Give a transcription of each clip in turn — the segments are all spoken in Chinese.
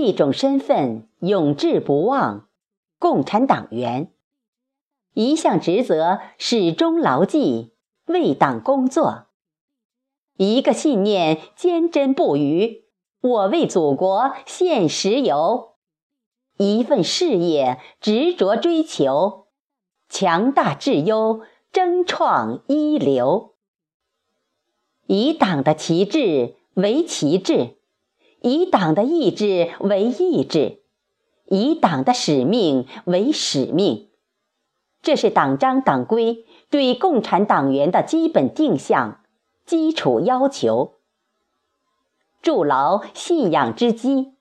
一种身份永志不忘，共产党员；一项职责始终牢记，为党工作；一个信念坚贞不渝，我为祖国献石油；一份事业执着追求，强大质优，争创一流；以党的旗帜为旗帜。以党的意志为意志，以党的使命为使命，这是党章党规对共产党员的基本定向、基础要求。筑牢信仰之基，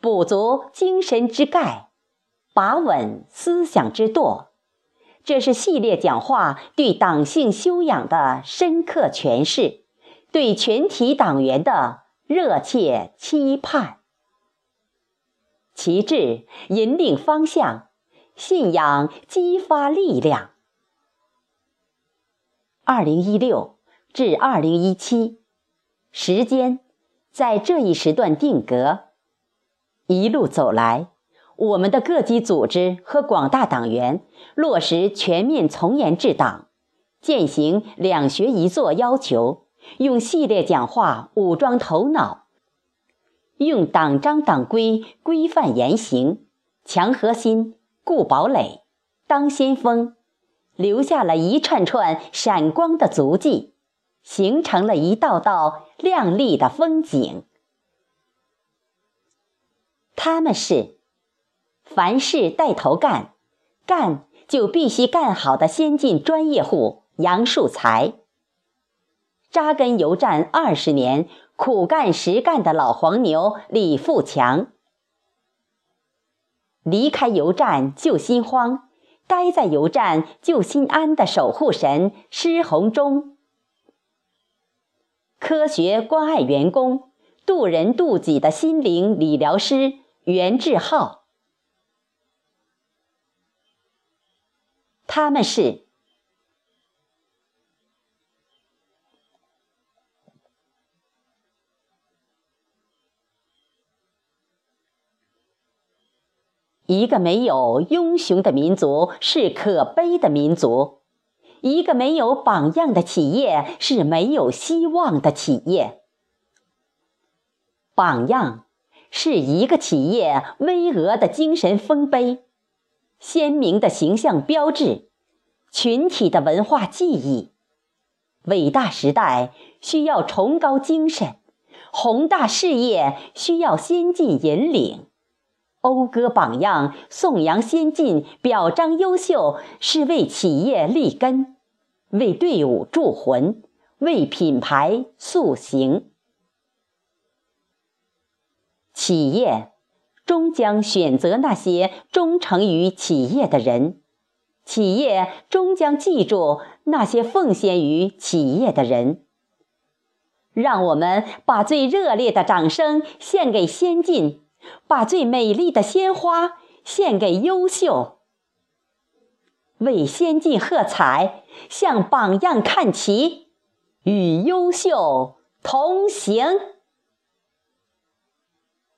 补足精神之钙，把稳思想之舵，这是系列讲话对党性修养的深刻诠释，对全体党员的。热切期盼，旗帜引领方向，信仰激发力量。二零一六至二零一七，时间在这一时段定格。一路走来，我们的各级组织和广大党员落实全面从严治党，践行两学一做要求。用系列讲话武装头脑，用党章党规规范言行，强核心、固堡垒、当先锋，留下了一串串闪光的足迹，形成了一道道亮丽的风景。他们是凡事带头干，干就必须干好的先进专业户杨树才。扎根油站二十年、苦干实干的老黄牛李富强，离开油站就心慌，待在油站就心安的守护神施洪忠，科学关爱员工、渡人渡己的心灵理疗师袁志浩，他们是。一个没有英雄的民族是可悲的民族，一个没有榜样的企业是没有希望的企业。榜样是一个企业巍峨的精神丰碑，鲜明的形象标志，群体的文化记忆。伟大时代需要崇高精神，宏大事业需要先进引领。讴歌榜样，颂扬先进，表彰优秀，是为企业立根，为队伍铸魂，为品牌塑形。企业终将选择那些忠诚于企业的人，企业终将记住那些奉献于企业的人。让我们把最热烈的掌声献给先进。把最美丽的鲜花献给优秀，为先进喝彩，向榜样看齐，与优秀同行。